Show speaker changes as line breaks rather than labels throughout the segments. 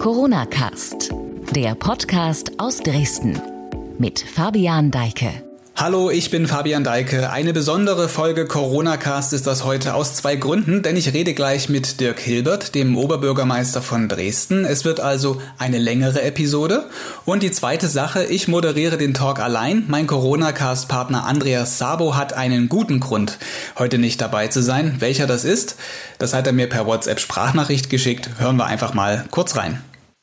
Corona Cast, der Podcast aus Dresden mit Fabian Deike.
Hallo, ich bin Fabian Deike. Eine besondere Folge Corona Cast ist das heute aus zwei Gründen, denn ich rede gleich mit Dirk Hilbert, dem Oberbürgermeister von Dresden. Es wird also eine längere Episode. Und die zweite Sache, ich moderiere den Talk allein. Mein Corona Cast Partner Andreas Sabo hat einen guten Grund, heute nicht dabei zu sein. Welcher das ist, das hat er mir per WhatsApp Sprachnachricht geschickt. Hören wir einfach mal kurz rein.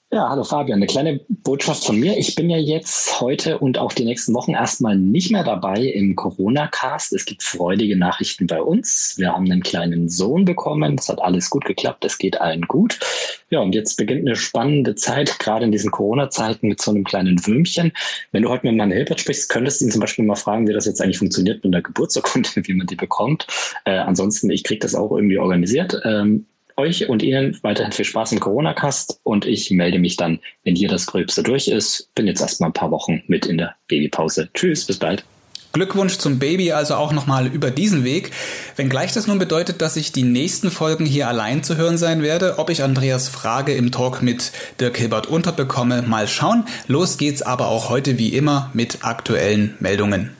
Ja, hallo Fabian. Eine kleine Botschaft von mir. Ich bin ja jetzt heute und auch die nächsten Wochen erstmal nicht mehr dabei im Corona-Cast. Es gibt freudige Nachrichten bei uns. Wir haben einen kleinen Sohn bekommen. Es hat alles gut geklappt. Es geht allen gut. Ja, und jetzt beginnt eine spannende Zeit, gerade in diesen Corona-Zeiten mit so einem kleinen Würmchen. Wenn du heute mit Herrn Hilbert sprichst, könntest du ihn zum Beispiel mal fragen, wie das jetzt eigentlich funktioniert mit der Geburtsurkunde, wie man die bekommt. Äh, ansonsten, ich kriege das auch irgendwie organisiert. Ähm, euch und Ihnen weiterhin viel Spaß im Corona-Cast und ich melde mich dann, wenn hier das Gröbste durch ist. Bin jetzt erstmal ein paar Wochen mit in der Babypause. Tschüss, bis bald.
Glückwunsch zum Baby also auch nochmal über diesen Weg. Wenngleich das nun bedeutet, dass ich die nächsten Folgen hier allein zu hören sein werde, ob ich Andreas Frage im Talk mit Dirk Hilbert unterbekomme, mal schauen. Los geht's aber auch heute wie immer mit aktuellen Meldungen.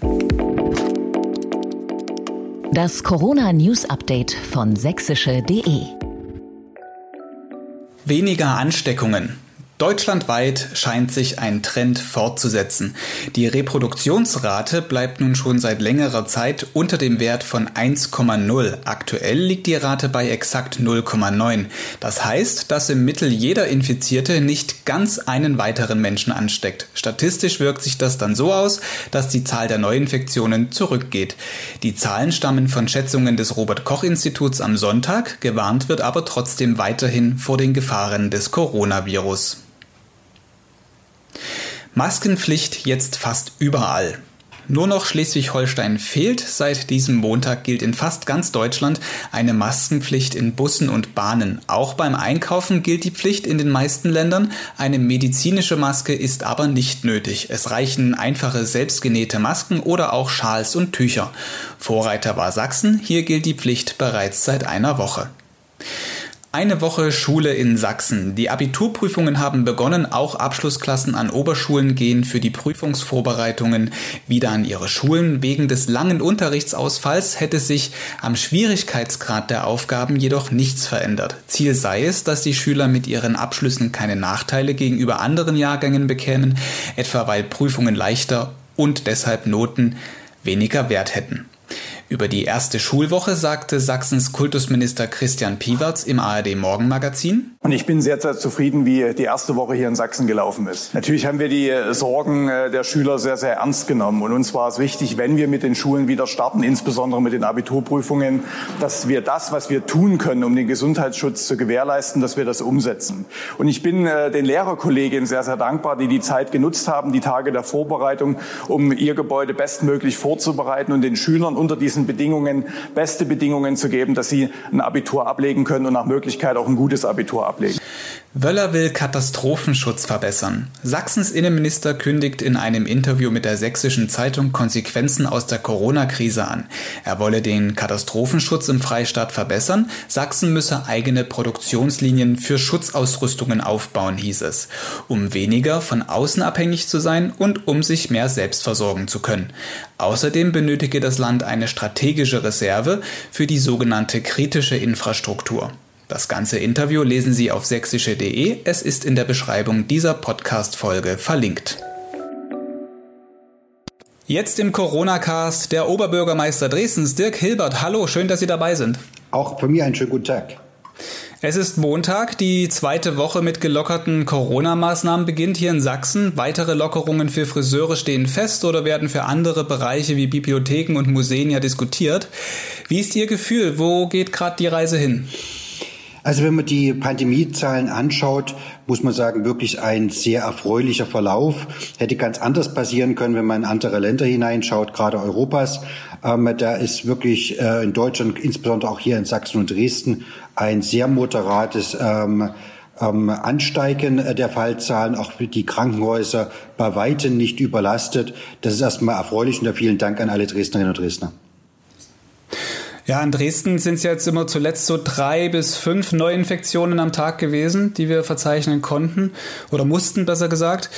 Das Corona News Update von sächsische.de
Weniger Ansteckungen. Deutschlandweit scheint sich ein Trend fortzusetzen. Die Reproduktionsrate bleibt nun schon seit längerer Zeit unter dem Wert von 1,0. Aktuell liegt die Rate bei exakt 0,9. Das heißt, dass im Mittel jeder Infizierte nicht ganz einen weiteren Menschen ansteckt. Statistisch wirkt sich das dann so aus, dass die Zahl der Neuinfektionen zurückgeht. Die Zahlen stammen von Schätzungen des Robert Koch Instituts am Sonntag, gewarnt wird aber trotzdem weiterhin vor den Gefahren des Coronavirus. Maskenpflicht jetzt fast überall. Nur noch Schleswig-Holstein fehlt. Seit diesem Montag gilt in fast ganz Deutschland eine Maskenpflicht in Bussen und Bahnen. Auch beim Einkaufen gilt die Pflicht in den meisten Ländern. Eine medizinische Maske ist aber nicht nötig. Es reichen einfache selbstgenähte Masken oder auch Schals und Tücher. Vorreiter war Sachsen. Hier gilt die Pflicht bereits seit einer Woche. Eine Woche Schule in Sachsen. Die Abiturprüfungen haben begonnen. Auch Abschlussklassen an Oberschulen gehen für die Prüfungsvorbereitungen wieder an ihre Schulen. Wegen des langen Unterrichtsausfalls hätte sich am Schwierigkeitsgrad der Aufgaben jedoch nichts verändert. Ziel sei es, dass die Schüler mit ihren Abschlüssen keine Nachteile gegenüber anderen Jahrgängen bekämen, etwa weil Prüfungen leichter und deshalb Noten weniger Wert hätten. Über die erste Schulwoche sagte Sachsens Kultusminister Christian Piwarz im ARD Morgenmagazin.
Und ich bin sehr, sehr zufrieden, wie die erste Woche hier in Sachsen gelaufen ist. Natürlich haben wir die Sorgen äh, der Schüler sehr, sehr ernst genommen. Und uns war es wichtig, wenn wir mit den Schulen wieder starten, insbesondere mit den Abiturprüfungen, dass wir das, was wir tun können, um den Gesundheitsschutz zu gewährleisten, dass wir das umsetzen. Und ich bin äh, den Lehrerkolleginnen sehr, sehr dankbar, die die Zeit genutzt haben, die Tage der Vorbereitung, um ihr Gebäude bestmöglich vorzubereiten und den Schülern unter diesen diesen Bedingungen beste Bedingungen zu geben, dass sie ein Abitur ablegen können und nach Möglichkeit auch ein gutes Abitur ablegen.
Wöller will Katastrophenschutz verbessern. Sachsens Innenminister kündigt in einem Interview mit der Sächsischen Zeitung Konsequenzen aus der Corona-Krise an. Er wolle den Katastrophenschutz im Freistaat verbessern. Sachsen müsse eigene Produktionslinien für Schutzausrüstungen aufbauen, hieß es, um weniger von außen abhängig zu sein und um sich mehr selbst versorgen zu können. Außerdem benötige das Land eine strategische Reserve für die sogenannte kritische Infrastruktur. Das ganze Interview lesen Sie auf sächsische.de. Es ist in der Beschreibung dieser Podcast-Folge verlinkt. Jetzt im Corona-Cast der Oberbürgermeister Dresdens, Dirk Hilbert. Hallo, schön, dass Sie dabei sind.
Auch von mir einen schönen guten Tag.
Es ist Montag, die zweite Woche mit gelockerten Corona-Maßnahmen beginnt hier in Sachsen. Weitere Lockerungen für Friseure stehen fest oder werden für andere Bereiche wie Bibliotheken und Museen ja diskutiert. Wie ist Ihr Gefühl? Wo geht gerade die Reise hin?
Also wenn man die Pandemiezahlen anschaut, muss man sagen, wirklich ein sehr erfreulicher Verlauf. Hätte ganz anders passieren können, wenn man in andere Länder hineinschaut, gerade Europas. Ähm, da ist wirklich äh, in Deutschland, insbesondere auch hier in Sachsen und Dresden, ein sehr moderates ähm, ähm, Ansteigen der Fallzahlen, auch die Krankenhäuser bei weitem nicht überlastet. Das ist erstmal erfreulich und da vielen Dank an alle Dresdnerinnen und Dresdner.
Ja, in Dresden sind es jetzt immer zuletzt so drei bis fünf Neuinfektionen am Tag gewesen, die wir verzeichnen konnten oder mussten, besser gesagt.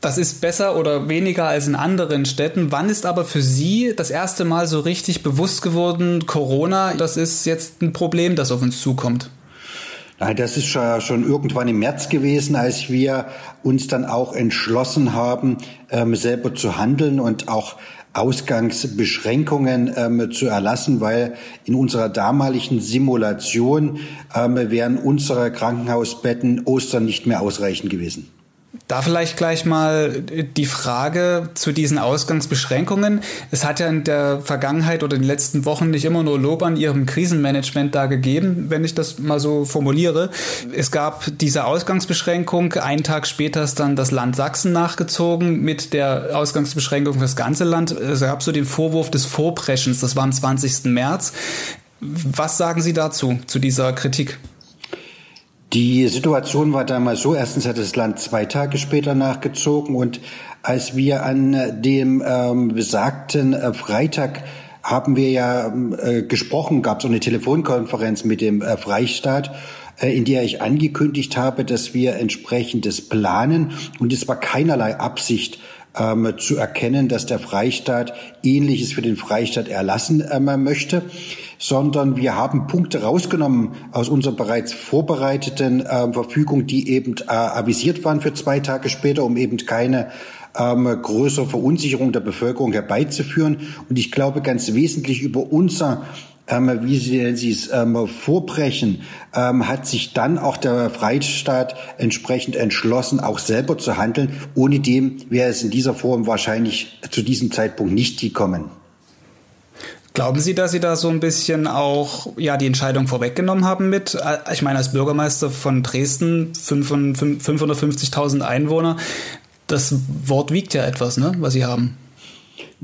Das ist besser oder weniger als in anderen Städten. Wann ist aber für Sie das erste Mal so richtig bewusst geworden, Corona, das ist jetzt ein Problem, das auf uns zukommt?
Nein, das ist schon irgendwann im März gewesen, als wir uns dann auch entschlossen haben, ähm, selber zu handeln und auch Ausgangsbeschränkungen ähm, zu erlassen, weil in unserer damaligen Simulation ähm, wären unsere Krankenhausbetten Ostern nicht mehr ausreichend gewesen.
Da vielleicht gleich mal die Frage zu diesen Ausgangsbeschränkungen. Es hat ja in der Vergangenheit oder in den letzten Wochen nicht immer nur Lob an Ihrem Krisenmanagement da gegeben, wenn ich das mal so formuliere. Es gab diese Ausgangsbeschränkung. Einen Tag später ist dann das Land Sachsen nachgezogen mit der Ausgangsbeschränkung für das ganze Land. Es gab so den Vorwurf des Vorpreschens. Das war am 20. März. Was sagen Sie dazu, zu dieser Kritik?
Die Situation war damals so, erstens hat das Land zwei Tage später nachgezogen und als wir an dem ähm, besagten äh, Freitag haben wir ja äh, gesprochen, gab es eine Telefonkonferenz mit dem äh, Freistaat, äh, in der ich angekündigt habe, dass wir entsprechendes planen und es war keinerlei Absicht, ähm, zu erkennen, dass der Freistaat Ähnliches für den Freistaat erlassen ähm, möchte, sondern wir haben Punkte rausgenommen aus unserer bereits vorbereiteten äh, Verfügung, die eben äh, avisiert waren für zwei Tage später, um eben keine ähm, größere Verunsicherung der Bevölkerung herbeizuführen. Und ich glaube, ganz wesentlich über unser wie Sie, Sie es ähm, vorbrechen, ähm, hat sich dann auch der Freistaat entsprechend entschlossen, auch selber zu handeln. Ohne dem wäre es in dieser Form wahrscheinlich zu diesem Zeitpunkt nicht gekommen.
Glauben Sie, dass Sie da so ein bisschen auch ja die Entscheidung vorweggenommen haben mit? Äh, ich meine, als Bürgermeister von Dresden, 550.000 Einwohner, das Wort wiegt ja etwas, ne, was Sie haben.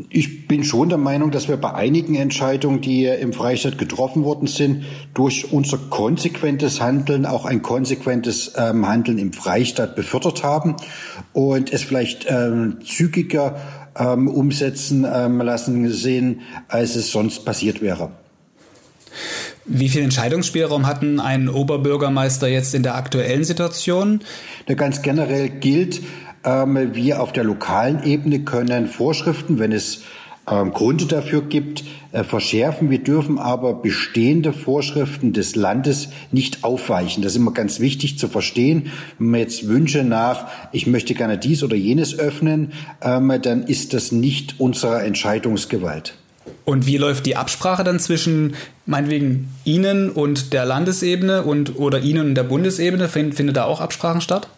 Ich bin schon der Meinung, dass wir bei einigen Entscheidungen, die im Freistaat getroffen worden sind, durch unser konsequentes Handeln auch ein konsequentes ähm, Handeln im Freistaat befördert haben und es vielleicht ähm, zügiger ähm, umsetzen ähm, lassen sehen, als es sonst passiert wäre.
Wie viel Entscheidungsspielraum hatten ein Oberbürgermeister jetzt in der aktuellen Situation?
Ganz generell gilt, ähm, wir auf der lokalen Ebene können Vorschriften, wenn es ähm, Gründe dafür gibt, äh, verschärfen. Wir dürfen aber bestehende Vorschriften des Landes nicht aufweichen. Das ist immer ganz wichtig zu verstehen. Wenn man jetzt Wünsche nach, ich möchte gerne dies oder jenes öffnen, ähm, dann ist das nicht unsere Entscheidungsgewalt.
Und wie läuft die Absprache dann zwischen meinetwegen Ihnen und der Landesebene und oder Ihnen und der Bundesebene? Findet da auch Absprachen statt?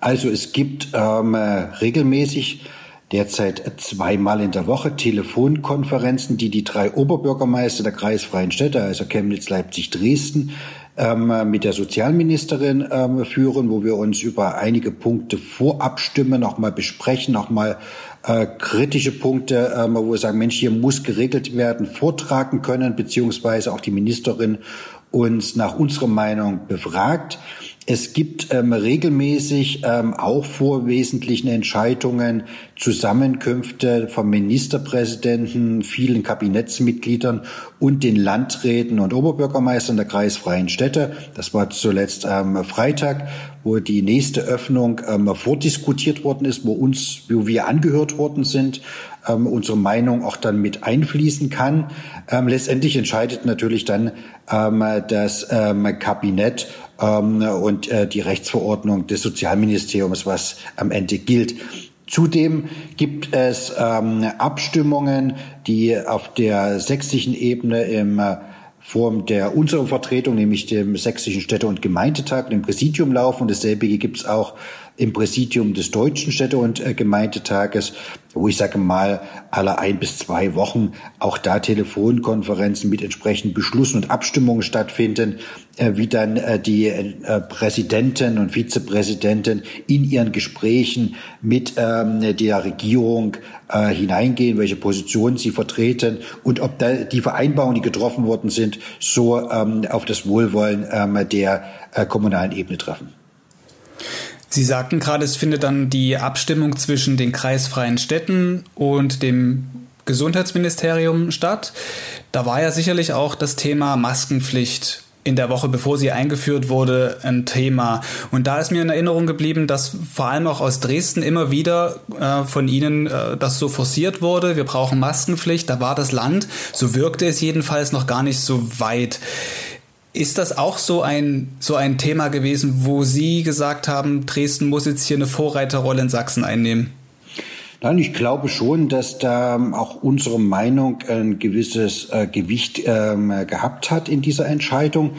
Also es gibt ähm, regelmäßig derzeit zweimal in der Woche Telefonkonferenzen, die die drei Oberbürgermeister der kreisfreien Städte, also Chemnitz, Leipzig, Dresden, ähm, mit der Sozialministerin ähm, führen, wo wir uns über einige Punkte vorabstimmen, nochmal besprechen, nochmal äh, kritische Punkte, ähm, wo wir sagen, Mensch, hier muss geregelt werden, vortragen können, beziehungsweise auch die Ministerin uns nach unserer Meinung befragt. Es gibt ähm, regelmäßig ähm, auch vor wesentlichen Entscheidungen Zusammenkünfte vom Ministerpräsidenten, vielen Kabinettsmitgliedern und den Landräten und Oberbürgermeistern der kreisfreien Städte. Das war zuletzt am ähm, Freitag, wo die nächste Öffnung ähm, vordiskutiert worden ist, wo uns, wo wir angehört worden sind, ähm, unsere Meinung auch dann mit einfließen kann. Ähm, letztendlich entscheidet natürlich dann das Kabinett und äh, die Rechtsverordnung des Sozialministeriums, was am Ende gilt. Zudem gibt es ähm, Abstimmungen, die auf der sächsischen Ebene im äh, Form der unserer Vertretung, nämlich dem sächsischen Städte- und Gemeindetag, dem Präsidium laufen. Und dasselbe gibt es auch im Präsidium des Deutschen Städte- und äh, Gemeindetages, wo ich sage mal alle ein bis zwei Wochen auch da Telefonkonferenzen mit entsprechenden Beschlüssen und Abstimmungen stattfinden, wie dann äh, die Präsidenten und Vizepräsidenten in ihren Gesprächen mit ähm, der Regierung hineingehen, welche Positionen sie vertreten und ob da die Vereinbarungen, die getroffen worden sind, so ähm, auf das Wohlwollen ähm, der kommunalen Ebene treffen.
Sie sagten gerade, es findet dann die Abstimmung zwischen den kreisfreien Städten und dem Gesundheitsministerium statt. Da war ja sicherlich auch das Thema Maskenpflicht in der Woche, bevor sie eingeführt wurde, ein Thema. Und da ist mir in Erinnerung geblieben, dass vor allem auch aus Dresden immer wieder äh, von Ihnen äh, das so forciert wurde. Wir brauchen Maskenpflicht. Da war das Land, so wirkte es jedenfalls noch gar nicht so weit. Ist das auch so ein, so ein Thema gewesen, wo Sie gesagt haben, Dresden muss jetzt hier eine Vorreiterrolle in Sachsen einnehmen?
Nein, ich glaube schon, dass da auch unsere Meinung ein gewisses äh, Gewicht ähm, gehabt hat in dieser Entscheidung.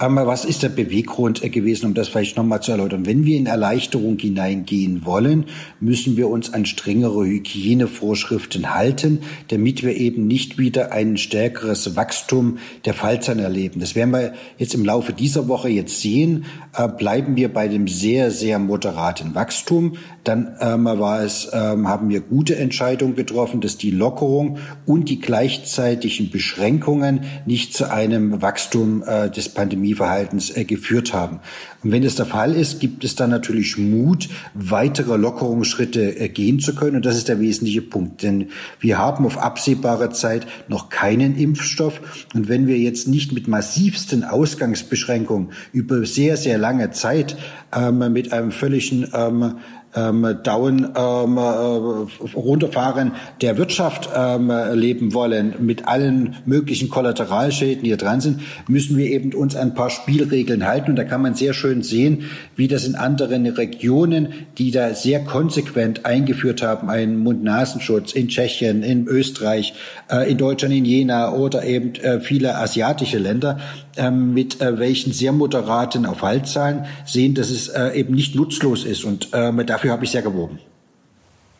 Aber was ist der Beweggrund äh, gewesen, um das vielleicht nochmal zu erläutern? Wenn wir in Erleichterung hineingehen wollen, müssen wir uns an strengere Hygienevorschriften halten, damit wir eben nicht wieder ein stärkeres Wachstum der Fallzahlen erleben. Das werden wir jetzt im Laufe dieser Woche jetzt sehen. Äh, bleiben wir bei dem sehr, sehr moderaten Wachstum. Dann ähm, war es, ähm, haben wir gute Entscheidungen getroffen, dass die Lockerung und die gleichzeitigen Beschränkungen nicht zu einem Wachstum äh, des Pandemie Pandemieverhaltens äh, geführt haben. Und wenn das der Fall ist, gibt es dann natürlich Mut, weitere Lockerungsschritte äh, gehen zu können. Und das ist der wesentliche Punkt. Denn wir haben auf absehbare Zeit noch keinen Impfstoff. Und wenn wir jetzt nicht mit massivsten Ausgangsbeschränkungen über sehr, sehr lange Zeit ähm, mit einem völligen ähm, ähm, Down ähm, äh, runterfahren der Wirtschaft ähm, leben wollen, mit allen möglichen Kollateralschäden, die hier dran sind, müssen wir eben uns ein paar Spielregeln halten. Und da kann man sehr schön sehen, wie das in anderen Regionen, die da sehr konsequent eingeführt haben, einen Mund-Nasenschutz in Tschechien, in Österreich, äh, in Deutschland, in Jena oder eben äh, viele asiatische Länder, äh, mit äh, welchen sehr moderaten Aufhaltszahlen sehen, dass es äh, eben nicht nutzlos ist. Und äh, dafür habe ich sehr geworben.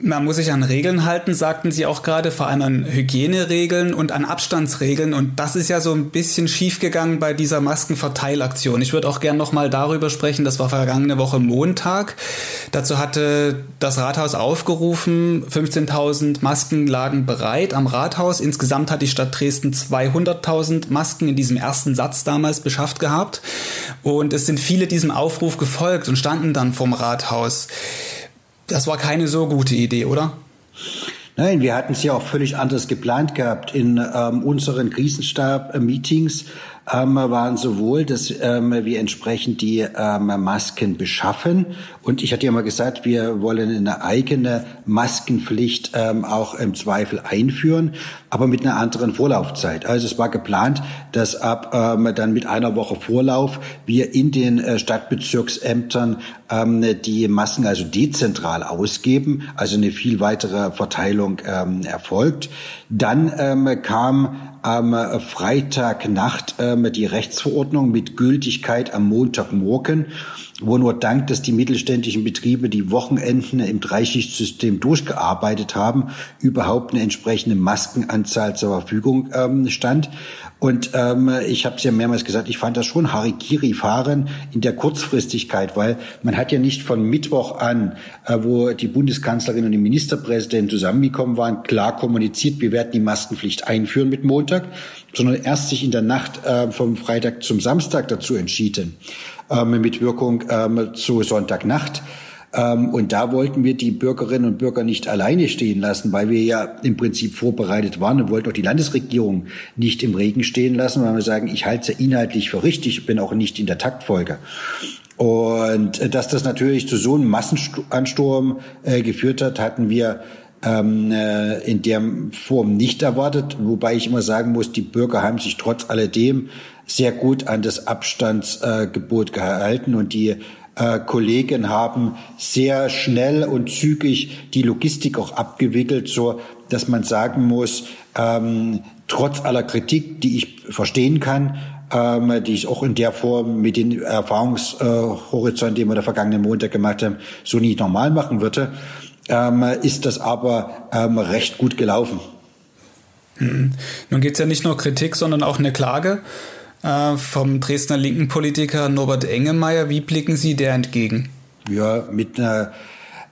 Man muss sich an Regeln halten, sagten Sie auch gerade, vor allem an Hygieneregeln und an Abstandsregeln. Und das ist ja so ein bisschen schiefgegangen bei dieser Maskenverteilaktion. Ich würde auch gern nochmal darüber sprechen, das war vergangene Woche Montag. Dazu hatte das Rathaus aufgerufen, 15.000 Masken lagen bereit am Rathaus. Insgesamt hat die Stadt Dresden 200.000 Masken in diesem ersten Satz damals beschafft gehabt. Und es sind viele diesem Aufruf gefolgt und standen dann vom Rathaus. Das war keine so gute Idee, oder?
Nein, wir hatten es ja auch völlig anders geplant gehabt. In ähm, unseren Krisenstab-Meetings ähm, waren sowohl, dass ähm, wir entsprechend die ähm, Masken beschaffen. Und ich hatte ja mal gesagt, wir wollen eine eigene Maskenpflicht ähm, auch im Zweifel einführen, aber mit einer anderen Vorlaufzeit. Also es war geplant, dass ab ähm, dann mit einer Woche Vorlauf wir in den äh, Stadtbezirksämtern ähm, die Masken also dezentral ausgeben, also eine viel weitere Verteilung ähm, erfolgt. Dann ähm, kam am Freitagnacht ähm, die Rechtsverordnung mit Gültigkeit am Montagmorgen, wo nur dank, dass die mittelständischen Betriebe die Wochenenden im Dreischichtsystem durchgearbeitet haben, überhaupt eine entsprechende Maskenanzahl zur Verfügung ähm, stand. Und ähm, ich habe es ja mehrmals gesagt, ich fand das schon Harikiri-Fahren in der Kurzfristigkeit, weil man hat ja nicht von Mittwoch an, äh, wo die Bundeskanzlerin und die Ministerpräsidenten zusammengekommen waren, klar kommuniziert, wir werden die Maskenpflicht einführen mit Montag, sondern erst sich in der Nacht äh, vom Freitag zum Samstag dazu entschieden, ähm, mit Wirkung ähm, zu Sonntagnacht. Ähm, und da wollten wir die Bürgerinnen und Bürger nicht alleine stehen lassen, weil wir ja im Prinzip vorbereitet waren und wollten auch die Landesregierung nicht im Regen stehen lassen, weil wir sagen, ich halte es inhaltlich für richtig, bin auch nicht in der Taktfolge. Und äh, dass das natürlich zu so einem Massenansturm äh, geführt hat, hatten wir ähm, äh, in der Form nicht erwartet, wobei ich immer sagen muss, die Bürger haben sich trotz alledem sehr gut an das Abstandsgebot äh, gehalten und die Kollegen haben sehr schnell und zügig die Logistik auch abgewickelt, so dass man sagen muss, ähm, trotz aller Kritik, die ich verstehen kann, ähm, die ich auch in der Form mit den Erfahrungshorizont, den wir der vergangenen Montag gemacht haben, so nie normal machen würde, ähm, ist das aber ähm, recht gut gelaufen.
Hm. Nun geht es ja nicht nur Kritik, sondern auch eine Klage äh, vom Dresdner linken Politiker Norbert Engemeyer. Wie blicken Sie der entgegen?
Ja, mit einer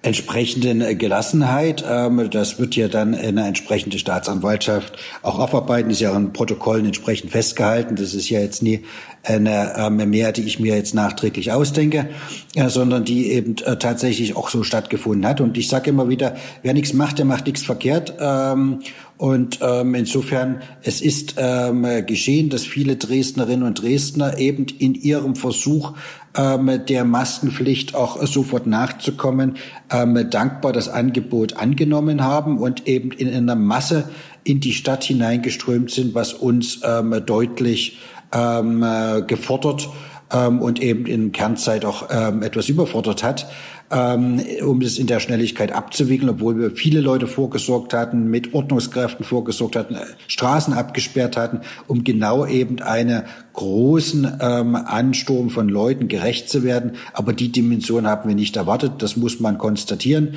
entsprechenden Gelassenheit. Ähm, das wird ja dann eine entsprechende Staatsanwaltschaft auch aufarbeiten. Ist ja in Protokollen entsprechend festgehalten. Das ist ja jetzt nie eine ähm, mehr, die ich mir jetzt nachträglich ausdenke, äh, sondern die eben äh, tatsächlich auch so stattgefunden hat. Und ich sage immer wieder, wer nichts macht, der macht nichts verkehrt. Und ähm, insofern, es ist ähm, geschehen, dass viele Dresdnerinnen und Dresdner eben in ihrem Versuch ähm, der Maskenpflicht auch sofort nachzukommen, ähm, dankbar das Angebot angenommen haben und eben in einer Masse in die Stadt hineingeströmt sind, was uns ähm, deutlich ähm, äh, gefordert ähm, und eben in Kernzeit auch ähm, etwas überfordert hat ähm, um das in der Schnelligkeit abzuwickeln, obwohl wir viele Leute vorgesorgt hatten, mit Ordnungskräften vorgesorgt hatten, äh, Straßen abgesperrt hatten, um genau eben einen großen ähm, Ansturm von Leuten gerecht zu werden. Aber die Dimension haben wir nicht erwartet. Das muss man konstatieren.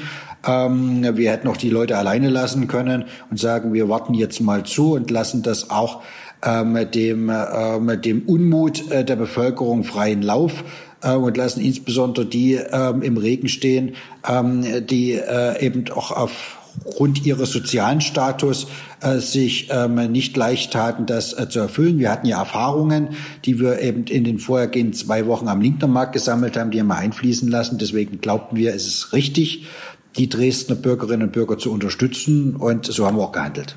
Ähm, wir hätten auch die Leute alleine lassen können und sagen, wir warten jetzt mal zu und lassen das auch ähm, dem, ähm, dem Unmut äh, der Bevölkerung freien Lauf äh, und lassen insbesondere die ähm, im Regen stehen, ähm, die äh, eben auch aufgrund ihres sozialen Status äh, sich ähm, nicht leicht taten, das äh, zu erfüllen. Wir hatten ja Erfahrungen, die wir eben in den vorhergehenden zwei Wochen am Lindnermarkt gesammelt haben, die haben wir einfließen lassen. Deswegen glaubten wir, es ist richtig, die Dresdner Bürgerinnen und Bürger zu unterstützen und so haben wir auch gehandelt.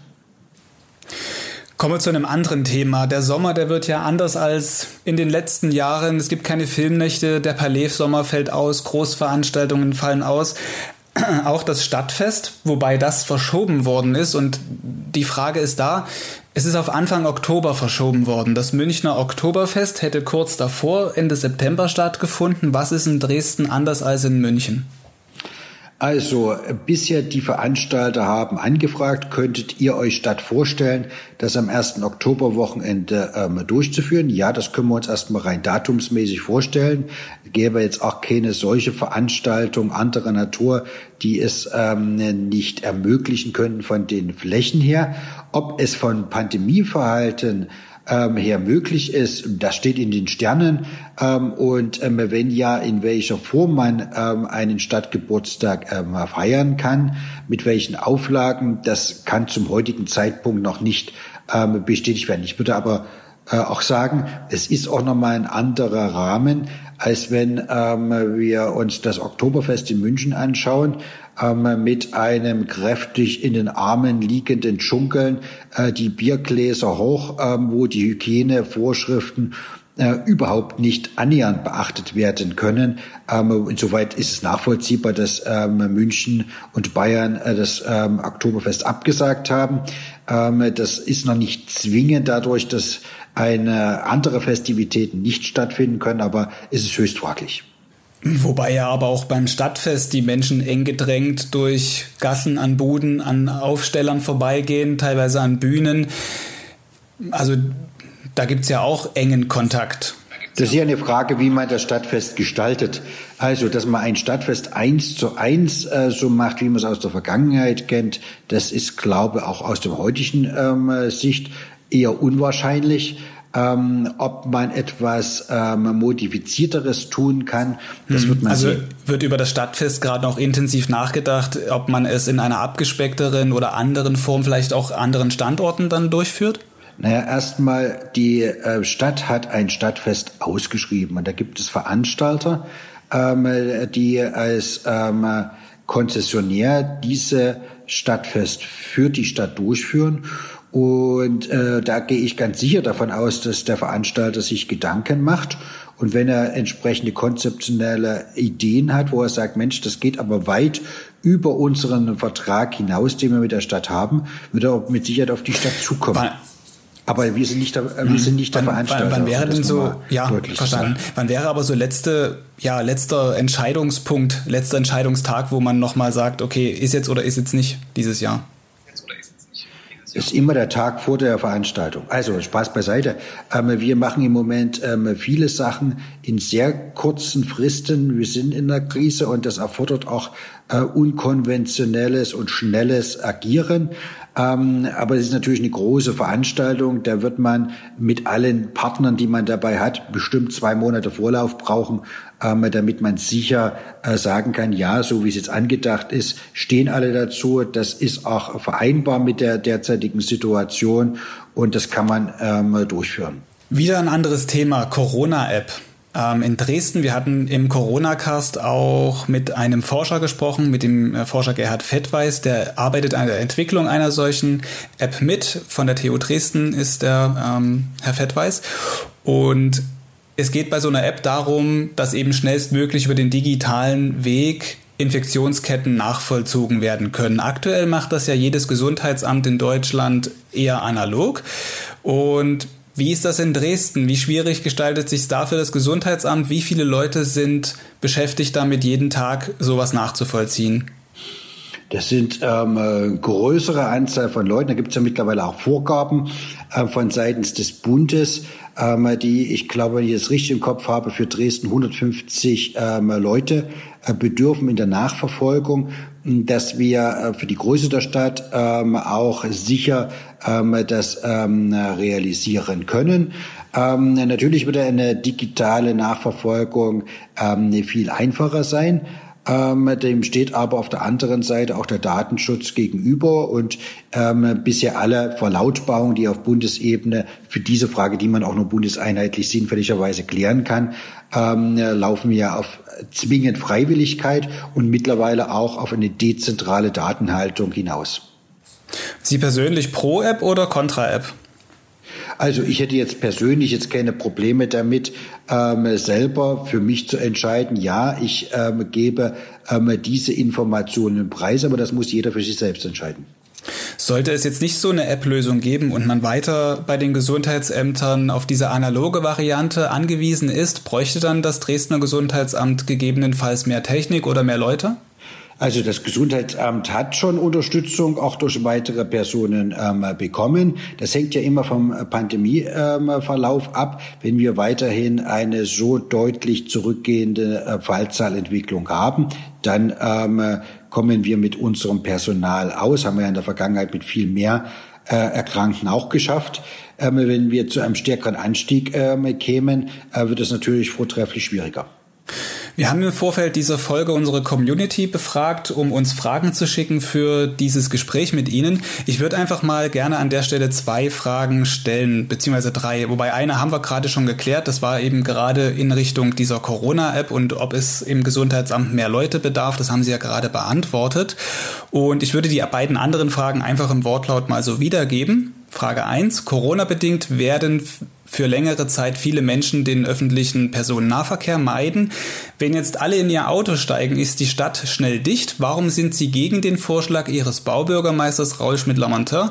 Kommen wir zu einem anderen Thema. Der Sommer, der wird ja anders als in den letzten Jahren. Es gibt keine Filmnächte, der Palais-Sommer fällt aus, Großveranstaltungen fallen aus. Auch das Stadtfest, wobei das verschoben worden ist. Und die Frage ist da, es ist auf Anfang Oktober verschoben worden. Das Münchner Oktoberfest hätte kurz davor, Ende September stattgefunden. Was ist in Dresden anders als in München?
Also bisher die Veranstalter haben angefragt, könntet ihr euch statt vorstellen, das am 1. Oktoberwochenende ähm, durchzuführen? Ja, das können wir uns erstmal rein datumsmäßig vorstellen. Gäbe jetzt auch keine solche Veranstaltung anderer Natur, die es ähm, nicht ermöglichen könnten von den Flächen her. Ob es von Pandemieverhalten ähm, her möglich ist. Das steht in den Sternen. Ähm, und ähm, wenn ja, in welcher Form man ähm, einen Stadtgeburtstag ähm, feiern kann, mit welchen Auflagen, das kann zum heutigen Zeitpunkt noch nicht ähm, bestätigt werden. Ich würde aber äh, auch sagen, es ist auch nochmal ein anderer Rahmen, als wenn ähm, wir uns das Oktoberfest in München anschauen, ähm, mit einem kräftig in den Armen liegenden Dschungeln, äh, die Biergläser hoch, ähm, wo die Hygienevorschriften äh, überhaupt nicht annähernd beachtet werden können. Ähm, insoweit ist es nachvollziehbar, dass ähm, München und Bayern äh, das ähm, Oktoberfest abgesagt haben. Ähm, das ist noch nicht zwingend dadurch, dass eine andere Festivitäten nicht stattfinden können, aber es ist höchst fraglich.
Wobei ja aber auch beim Stadtfest die Menschen eng gedrängt durch Gassen an Buden, an Aufstellern vorbeigehen, teilweise an Bühnen. Also da gibt's ja auch engen Kontakt.
Das ist ja eine Frage, wie man das Stadtfest gestaltet. Also, dass man ein Stadtfest eins zu eins äh, so macht, wie man es aus der Vergangenheit kennt, das ist, glaube auch aus der heutigen ähm, Sicht eher unwahrscheinlich. Ähm, ob man etwas ähm, modifizierteres tun kann, das hm. wird man
also
sehen.
wird über das Stadtfest gerade noch intensiv nachgedacht, ob man es in einer abgespeckteren oder anderen Form, vielleicht auch anderen Standorten dann durchführt?
Naja, erstmal, die äh, Stadt hat ein Stadtfest ausgeschrieben und da gibt es Veranstalter, ähm, die als ähm, Konzessionär diese Stadtfest für die Stadt durchführen. Und äh, da gehe ich ganz sicher davon aus, dass der Veranstalter sich Gedanken macht. Und wenn er entsprechende konzeptionelle Ideen hat, wo er sagt, Mensch, das geht aber weit über unseren Vertrag hinaus, den wir mit der Stadt haben, wird er mit Sicherheit auf die Stadt zukommen. Wann? Aber wir sind nicht der, wir sind nicht der
wann,
Veranstalter.
Wann, wann wäre denn so, ja, verstanden. Wann wäre aber so letzte, ja, letzter Entscheidungspunkt, letzter Entscheidungstag, wo man nochmal sagt, okay, ist jetzt oder ist jetzt nicht dieses Jahr?
Ist immer der Tag vor der Veranstaltung. Also Spaß beiseite. Ähm, wir machen im Moment ähm, viele Sachen in sehr kurzen Fristen. Wir sind in der Krise und das erfordert auch äh, unkonventionelles und schnelles Agieren. Ähm, aber es ist natürlich eine große Veranstaltung. Da wird man mit allen Partnern, die man dabei hat, bestimmt zwei Monate Vorlauf brauchen, ähm, damit man sicher äh, sagen kann, ja, so wie es jetzt angedacht ist, stehen alle dazu. Das ist auch vereinbar mit der derzeitigen Situation und das kann man ähm, durchführen.
Wieder ein anderes Thema, Corona-App. Ähm, in Dresden, wir hatten im Corona-Cast auch mit einem Forscher gesprochen, mit dem äh, Forscher Gerhard Fettweis, der arbeitet an der Entwicklung einer solchen App mit. Von der TU Dresden ist der ähm, Herr Fettweis. Und es geht bei so einer App darum, dass eben schnellstmöglich über den digitalen Weg Infektionsketten nachvollzogen werden können. Aktuell macht das ja jedes Gesundheitsamt in Deutschland eher analog. Und wie ist das in Dresden? Wie schwierig gestaltet sich da für das Gesundheitsamt? Wie viele Leute sind beschäftigt damit, jeden Tag sowas nachzuvollziehen?
Das sind ähm, äh, größere Anzahl von Leuten. Da gibt es ja mittlerweile auch Vorgaben äh, von seitens des Bundes, ähm, die, ich glaube, wenn ich das richtig im Kopf habe, für Dresden 150 ähm, Leute äh, bedürfen in der Nachverfolgung, dass wir äh, für die Größe der Stadt ähm, auch sicher ähm, das ähm, realisieren können. Ähm, natürlich wird eine digitale Nachverfolgung ähm, viel einfacher sein. Ähm, dem steht aber auf der anderen Seite auch der Datenschutz gegenüber und ähm, bisher alle Verlautbarungen, die auf Bundesebene für diese Frage, die man auch nur bundeseinheitlich sinnfälligerweise klären kann, ähm, laufen ja auf zwingend Freiwilligkeit und mittlerweile auch auf eine dezentrale Datenhaltung hinaus.
Sie persönlich pro App oder kontra App?
Also ich hätte jetzt persönlich jetzt keine Probleme damit, ähm, selber für mich zu entscheiden, ja, ich ähm, gebe ähm, diese Informationen preis, aber das muss jeder für sich selbst entscheiden.
Sollte es jetzt nicht so eine App-Lösung geben und man weiter bei den Gesundheitsämtern auf diese analoge Variante angewiesen ist, bräuchte dann das Dresdner Gesundheitsamt gegebenenfalls mehr Technik oder mehr Leute?
Also das Gesundheitsamt hat schon Unterstützung auch durch weitere Personen ähm, bekommen. Das hängt ja immer vom Pandemieverlauf ähm, ab. Wenn wir weiterhin eine so deutlich zurückgehende äh, Fallzahlentwicklung haben, dann ähm, kommen wir mit unserem Personal aus. Haben wir ja in der Vergangenheit mit viel mehr äh, Erkrankten auch geschafft. Ähm, wenn wir zu einem stärkeren Anstieg ähm, kämen, äh, wird es natürlich vortrefflich schwieriger.
Wir haben im Vorfeld dieser Folge unsere Community befragt, um uns Fragen zu schicken für dieses Gespräch mit Ihnen. Ich würde einfach mal gerne an der Stelle zwei Fragen stellen, beziehungsweise drei. Wobei eine haben wir gerade schon geklärt. Das war eben gerade in Richtung dieser Corona-App und ob es im Gesundheitsamt mehr Leute bedarf. Das haben Sie ja gerade beantwortet. Und ich würde die beiden anderen Fragen einfach im Wortlaut mal so wiedergeben. Frage eins: Corona-bedingt werden für längere Zeit viele Menschen den öffentlichen Personennahverkehr meiden. Wenn jetzt alle in ihr Auto steigen, ist die Stadt schnell dicht. Warum sind Sie gegen den Vorschlag Ihres Baubürgermeisters Raul Schmidt-Lamontin,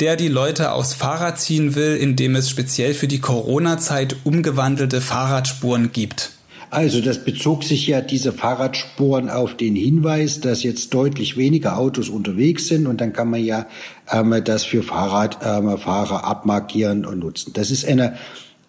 der die Leute aufs Fahrrad ziehen will, indem es speziell für die Corona-Zeit umgewandelte Fahrradspuren gibt?
Also das bezog sich ja diese Fahrradspuren auf den Hinweis, dass jetzt deutlich weniger Autos unterwegs sind und dann kann man ja das für Fahrradfahrer ähm, abmarkieren und nutzen. Das ist eine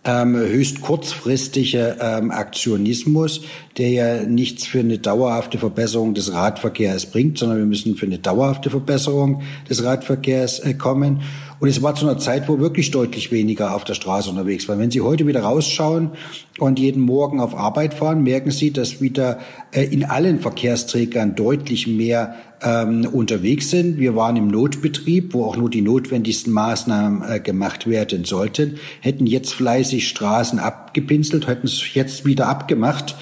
ähm, höchst kurzfristige ähm, Aktionismus, der ja nichts für eine dauerhafte Verbesserung des Radverkehrs bringt, sondern wir müssen für eine dauerhafte Verbesserung des Radverkehrs äh, kommen. Und es war zu einer Zeit, wo wirklich deutlich weniger auf der Straße unterwegs waren. Wenn Sie heute wieder rausschauen und jeden Morgen auf Arbeit fahren, merken Sie, dass wieder äh, in allen Verkehrsträgern deutlich mehr ähm, unterwegs sind. Wir waren im Notbetrieb, wo auch nur die notwendigsten Maßnahmen äh, gemacht werden sollten, hätten jetzt fleißig Straßen abgepinselt, hätten es jetzt wieder abgemacht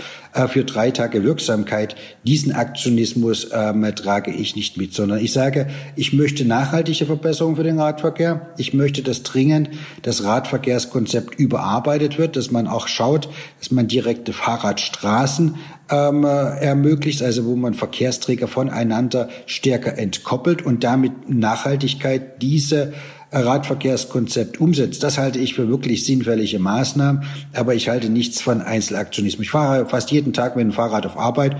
für drei Tage Wirksamkeit. Diesen Aktionismus ähm, trage ich nicht mit, sondern ich sage, ich möchte nachhaltige Verbesserungen für den Radverkehr. Ich möchte, dass dringend das Radverkehrskonzept überarbeitet wird, dass man auch schaut, dass man direkte Fahrradstraßen ähm, ermöglicht, also wo man Verkehrsträger voneinander stärker entkoppelt und damit Nachhaltigkeit diese Radverkehrskonzept umsetzt. Das halte ich für wirklich sinnfällige Maßnahmen, aber ich halte nichts von Einzelaktionismus. Ich fahre fast jeden Tag mit dem Fahrrad auf Arbeit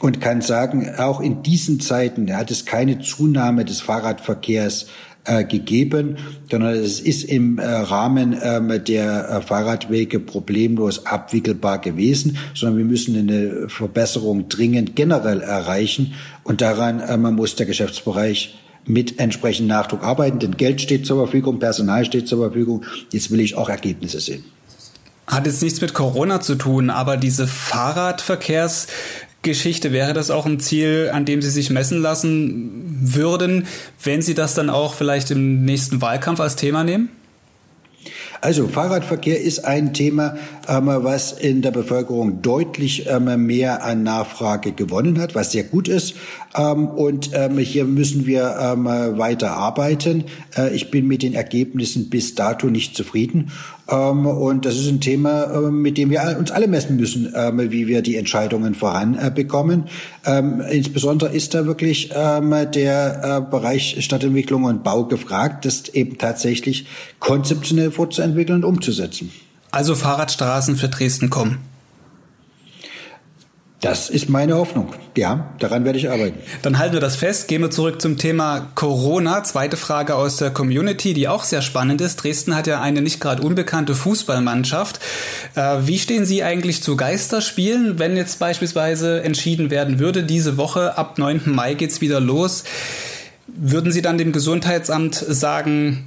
und kann sagen, auch in diesen Zeiten hat es keine Zunahme des Fahrradverkehrs äh, gegeben, sondern es ist im äh, Rahmen ähm, der äh, Fahrradwege problemlos abwickelbar gewesen, sondern wir müssen eine Verbesserung dringend generell erreichen und daran muss der Geschäftsbereich mit entsprechendem Nachdruck arbeiten, denn Geld steht zur Verfügung, Personal steht zur Verfügung. Jetzt will ich auch Ergebnisse sehen.
Hat jetzt nichts mit Corona zu tun, aber diese Fahrradverkehrsgeschichte, wäre das auch ein Ziel, an dem Sie sich messen lassen würden, wenn Sie das dann auch vielleicht im nächsten Wahlkampf als Thema nehmen?
Also Fahrradverkehr ist ein Thema, ähm, was in der Bevölkerung deutlich ähm, mehr an Nachfrage gewonnen hat, was sehr gut ist. Ähm, und hier müssen wir weiter arbeiten. Äh, ich bin mit den Ergebnissen bis dato nicht zufrieden. Ähm, und das ist ein Thema, mit dem wir uns alle messen müssen, wie wir die Entscheidungen voranbekommen. insbesondere ist da wirklich der äh, Bereich Stadtentwicklung und Bau gefragt, das eben tatsächlich konzeptionell fortzuentwickeln und umzusetzen.
Also Fahrradstraßen für Dresden kommen.
Das ist meine Hoffnung. Ja, daran werde ich arbeiten.
Dann halten wir das fest. Gehen wir zurück zum Thema Corona. Zweite Frage aus der Community, die auch sehr spannend ist. Dresden hat ja eine nicht gerade unbekannte Fußballmannschaft. Äh, wie stehen Sie eigentlich zu Geisterspielen, wenn jetzt beispielsweise entschieden werden würde, diese Woche ab 9. Mai geht's wieder los? Würden Sie dann dem Gesundheitsamt sagen,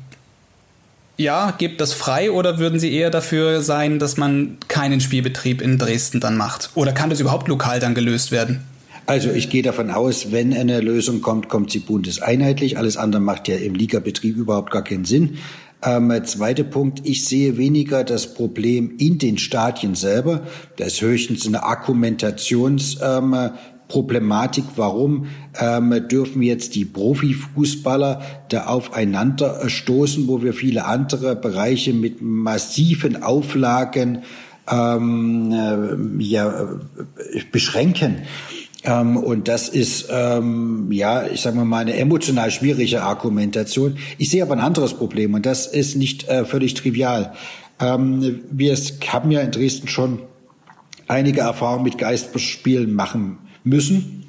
ja, gebt das frei oder würden Sie eher dafür sein, dass man keinen Spielbetrieb in Dresden dann macht? Oder kann das überhaupt lokal dann gelöst werden?
Also ich gehe davon aus, wenn eine Lösung kommt, kommt sie bundeseinheitlich. Alles andere macht ja im Ligabetrieb überhaupt gar keinen Sinn. Ähm, zweiter Punkt, ich sehe weniger das Problem in den Stadien selber. Das ist höchstens eine Argumentations- ähm, Problematik, warum ähm, dürfen jetzt die Profifußballer da aufeinander stoßen, wo wir viele andere Bereiche mit massiven Auflagen ähm, äh, ja, äh, beschränken. Ähm, und das ist, ähm, ja, ich sage mal, eine emotional schwierige Argumentation. Ich sehe aber ein anderes Problem und das ist nicht äh, völlig trivial. Ähm, wir haben ja in Dresden schon einige Erfahrungen mit Geistspielen machen müssen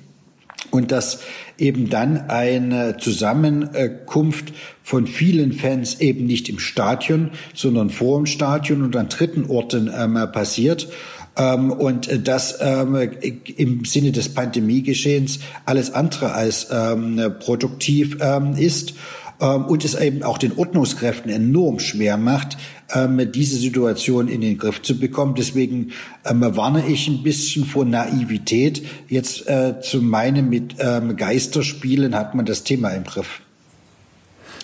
und dass eben dann eine Zusammenkunft von vielen Fans eben nicht im Stadion, sondern vor dem Stadion und an dritten Orten ähm, passiert. Ähm, und das ähm, im Sinne des Pandemiegeschehens alles andere als ähm, produktiv ähm, ist ähm, und es eben auch den Ordnungskräften enorm schwer macht, ähm, diese Situation in den Griff zu bekommen. Deswegen ähm, warne ich ein bisschen vor Naivität. Jetzt äh, zu meinen, mit ähm, Geisterspielen hat man das Thema im Griff.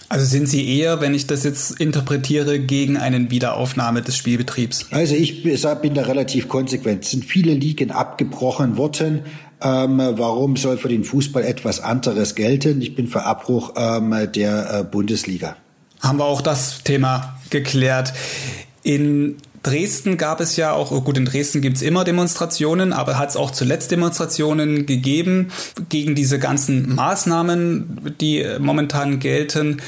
Also sind Sie eher, wenn ich das jetzt interpretiere, gegen eine Wiederaufnahme des Spielbetriebs?
Also ich bin da relativ konsequent. Es sind viele Ligen abgebrochen worden. Ähm, warum soll für den Fußball etwas anderes gelten? Ich bin für Abbruch ähm, der äh, Bundesliga.
Haben wir auch das Thema geklärt. In Dresden gab es ja auch, oh gut, in Dresden gibt es immer Demonstrationen, aber hat es auch zuletzt Demonstrationen gegeben gegen diese ganzen Maßnahmen, die momentan gelten.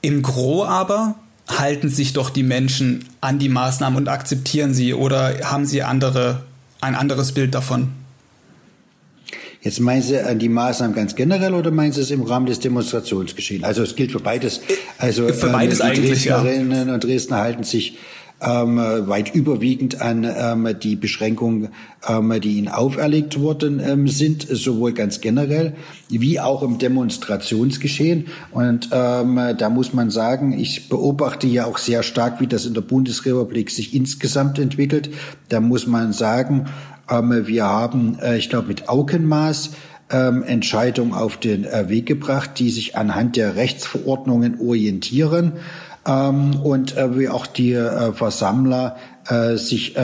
Im Gro aber halten sich doch die Menschen an die Maßnahmen und akzeptieren sie oder haben sie andere, ein anderes Bild davon?
Jetzt meinen Sie an die Maßnahmen ganz generell oder meinen Sie es im Rahmen des Demonstrationsgeschehens? Also es gilt für beides. Also
für beides
ähm,
die eigentlich,
Dresdnerinnen
ja.
und Dresdner halten sich ähm, weit überwiegend an ähm, die Beschränkungen, ähm, die ihnen auferlegt worden ähm, sind, sowohl ganz generell wie auch im Demonstrationsgeschehen. Und ähm, da muss man sagen, ich beobachte ja auch sehr stark, wie das in der Bundesrepublik sich insgesamt entwickelt. Da muss man sagen, ähm, wir haben, äh, ich glaube, mit Augenmaß ähm, Entscheidungen auf den äh, Weg gebracht, die sich anhand der Rechtsverordnungen orientieren. Ähm, und äh, wie auch die Versammler sich,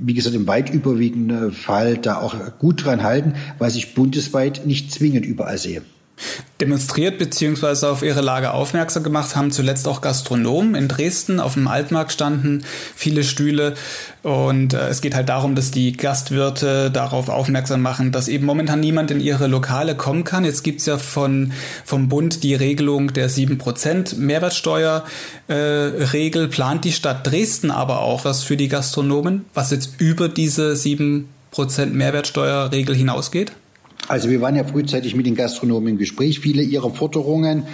wie gesagt, im weit überwiegenden Fall da auch gut dran halten, was ich bundesweit nicht zwingend überall sehe
demonstriert bzw. auf ihre Lage aufmerksam gemacht haben zuletzt auch Gastronomen in Dresden. Auf dem Altmarkt standen viele Stühle und äh, es geht halt darum, dass die Gastwirte darauf aufmerksam machen, dass eben momentan niemand in ihre Lokale kommen kann. Jetzt gibt's ja von, vom Bund die Regelung der 7% Mehrwertsteuerregel. Äh, Plant die Stadt Dresden aber auch was für die Gastronomen, was jetzt über diese 7% Mehrwertsteuerregel hinausgeht?
Also wir waren ja frühzeitig mit den Gastronomen im Gespräch. Viele ihrer Forderungen,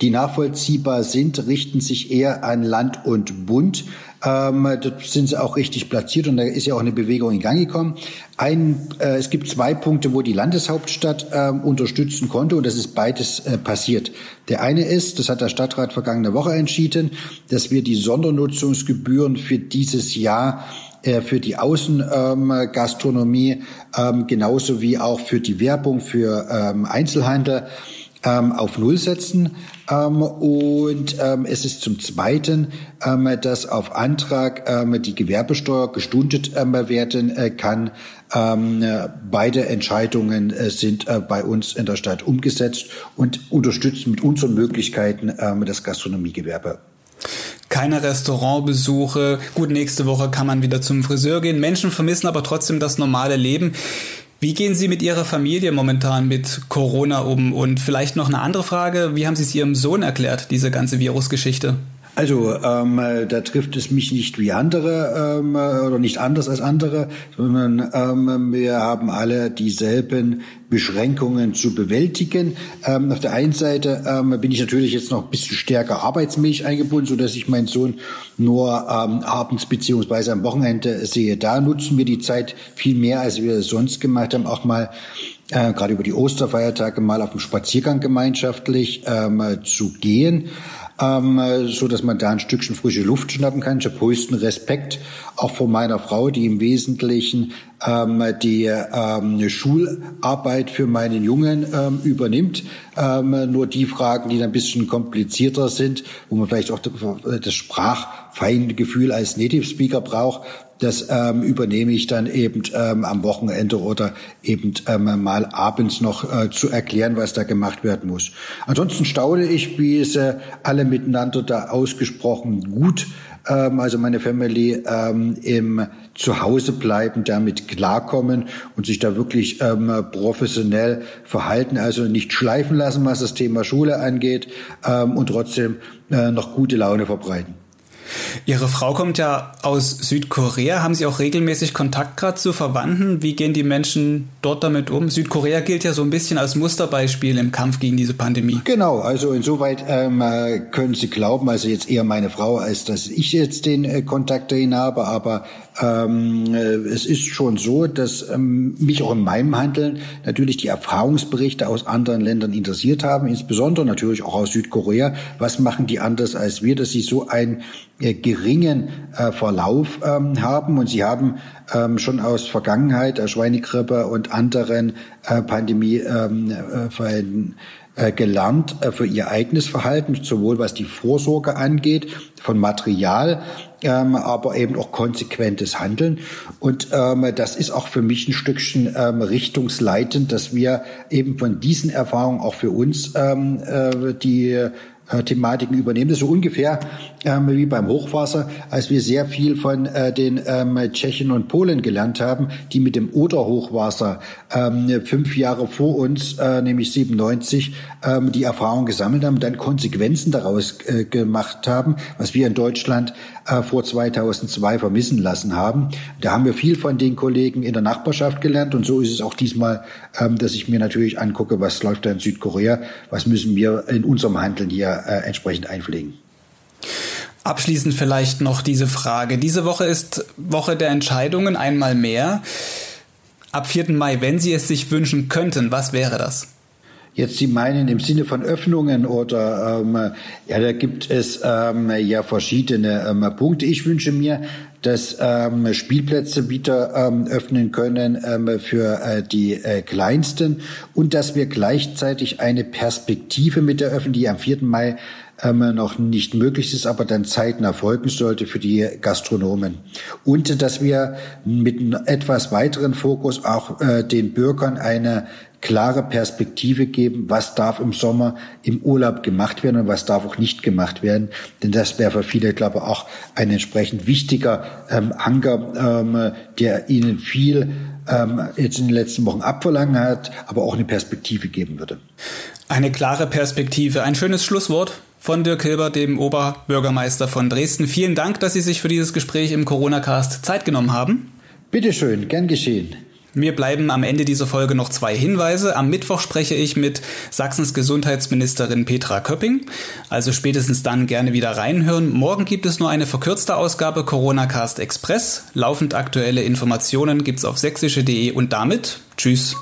die nachvollziehbar sind, richten sich eher an Land und Bund. Ähm, dort sind sie auch richtig platziert und da ist ja auch eine Bewegung in Gang gekommen. Ein, äh, es gibt zwei Punkte, wo die Landeshauptstadt äh, unterstützen konnte und das ist beides äh, passiert. Der eine ist, das hat der Stadtrat vergangene Woche entschieden, dass wir die Sondernutzungsgebühren für dieses Jahr äh, für die Außengastronomie ähm, genauso wie auch für die Werbung für ähm, Einzelhandel ähm, auf Null setzen. Ähm, und ähm, es ist zum Zweiten, ähm, dass auf Antrag ähm, die Gewerbesteuer gestundet ähm, werden äh, kann. Ähm, beide Entscheidungen äh, sind bei uns in der Stadt umgesetzt und unterstützen mit unseren Möglichkeiten ähm, das Gastronomiegewerbe
keine Restaurantbesuche. Gut, nächste Woche kann man wieder zum Friseur gehen. Menschen vermissen aber trotzdem das normale Leben. Wie gehen Sie mit Ihrer Familie momentan mit Corona um? Und vielleicht noch eine andere Frage. Wie haben Sie es Ihrem Sohn erklärt, diese ganze Virusgeschichte?
Also ähm, da trifft es mich nicht wie andere ähm, oder nicht anders als andere, sondern ähm, wir haben alle dieselben Beschränkungen zu bewältigen. Ähm, auf der einen Seite ähm, bin ich natürlich jetzt noch ein bisschen stärker arbeitsmäßig eingebunden, so dass ich meinen Sohn nur ähm, abends beziehungsweise am Wochenende sehe. Da nutzen wir die Zeit viel mehr, als wir sonst gemacht haben, auch mal äh, gerade über die Osterfeiertage mal auf dem Spaziergang gemeinschaftlich ähm, zu gehen ähm, so dass man da ein Stückchen frische Luft schnappen kann. Ich habe höchsten Respekt auch vor meiner Frau, die im Wesentlichen ähm, die ähm, Schularbeit für meinen Jungen ähm, übernimmt. Ähm, nur die Fragen, die dann ein bisschen komplizierter sind, wo man vielleicht auch das Sprachfeingefühl als Native Speaker braucht, das ähm, übernehme ich dann eben ähm, am Wochenende oder eben ähm, mal abends noch äh, zu erklären, was da gemacht werden muss. Ansonsten staune ich, wie sie alle miteinander da ausgesprochen gut, ähm, also meine Family, ähm, im Zuhause bleiben, damit klarkommen und sich da wirklich ähm, professionell verhalten, also nicht schleifen lassen, was das Thema Schule angeht ähm, und trotzdem äh, noch gute Laune verbreiten.
Ihre Frau kommt ja aus Südkorea. Haben Sie auch regelmäßig Kontakt gerade zu Verwandten? Wie gehen die Menschen dort damit um? Südkorea gilt ja so ein bisschen als Musterbeispiel im Kampf gegen diese Pandemie.
Genau, also insoweit ähm, äh, können Sie glauben, also jetzt eher meine Frau, als dass ich jetzt den äh, Kontakt dahin habe, aber ähm, äh, es ist schon so, dass ähm, mich auch in meinem Handeln natürlich die Erfahrungsberichte aus anderen Ländern interessiert haben, insbesondere natürlich auch aus Südkorea. Was machen die anders als wir, dass sie so einen äh, geringen äh, Verlauf ähm, haben? Und sie haben ähm, schon aus Vergangenheit, äh, Schweinegrippe und anderen äh, Pandemiefällen ähm, äh, gelernt äh, für ihr eigenes Verhalten, sowohl was die Vorsorge angeht, von Material, ähm, aber eben auch konsequentes Handeln. Und ähm, das ist auch für mich ein Stückchen ähm, richtungsleitend, dass wir eben von diesen Erfahrungen auch für uns ähm, äh, die Thematiken übernehmen. Das ist so ungefähr ähm, wie beim Hochwasser, als wir sehr viel von äh, den ähm, Tschechen und Polen gelernt haben, die mit dem Oder-Hochwasser ähm, fünf Jahre vor uns, äh, nämlich 97, ähm, die Erfahrung gesammelt haben, dann Konsequenzen daraus äh, gemacht haben, was wir in Deutschland äh, vor 2002 vermissen lassen haben. Da haben wir viel von den Kollegen in der Nachbarschaft gelernt und so ist es auch diesmal, ähm, dass ich mir natürlich angucke, was läuft da in Südkorea, was müssen wir in unserem Handeln hier äh, entsprechend einpflegen.
Abschließend vielleicht noch diese Frage. Diese Woche ist Woche der Entscheidungen einmal mehr. Ab 4. Mai, wenn Sie es sich wünschen könnten, was wäre das?
Jetzt Sie meinen im Sinne von Öffnungen oder ähm, ja, da gibt es ähm, ja verschiedene ähm, Punkte. Ich wünsche mir, dass ähm, Spielplätze wieder ähm, öffnen können ähm, für äh, die äh, Kleinsten und dass wir gleichzeitig eine Perspektive mit eröffnen, die am 4. Mai ähm, noch nicht möglich ist, aber dann zeitnah folgen sollte für die Gastronomen. Und dass wir mit einem etwas weiteren Fokus auch äh, den Bürgern eine klare Perspektive geben, was darf im Sommer im Urlaub gemacht werden und was darf auch nicht gemacht werden. Denn das wäre für viele, glaube ich, auch ein entsprechend wichtiger ähm, Anker, ähm, der ihnen viel ähm, jetzt in den letzten Wochen abverlangen hat, aber auch eine Perspektive geben würde.
Eine klare Perspektive. Ein schönes Schlusswort von Dirk Hilber, dem Oberbürgermeister von Dresden. Vielen Dank, dass Sie sich für dieses Gespräch im Corona-Cast Zeit genommen haben.
Bitteschön, gern geschehen.
Mir bleiben am Ende dieser Folge noch zwei Hinweise. Am Mittwoch spreche ich mit Sachsens Gesundheitsministerin Petra Köpping. Also spätestens dann gerne wieder reinhören. Morgen gibt es nur eine verkürzte Ausgabe Corona Cast Express. Laufend aktuelle Informationen gibt's auf sächsische.de und damit tschüss.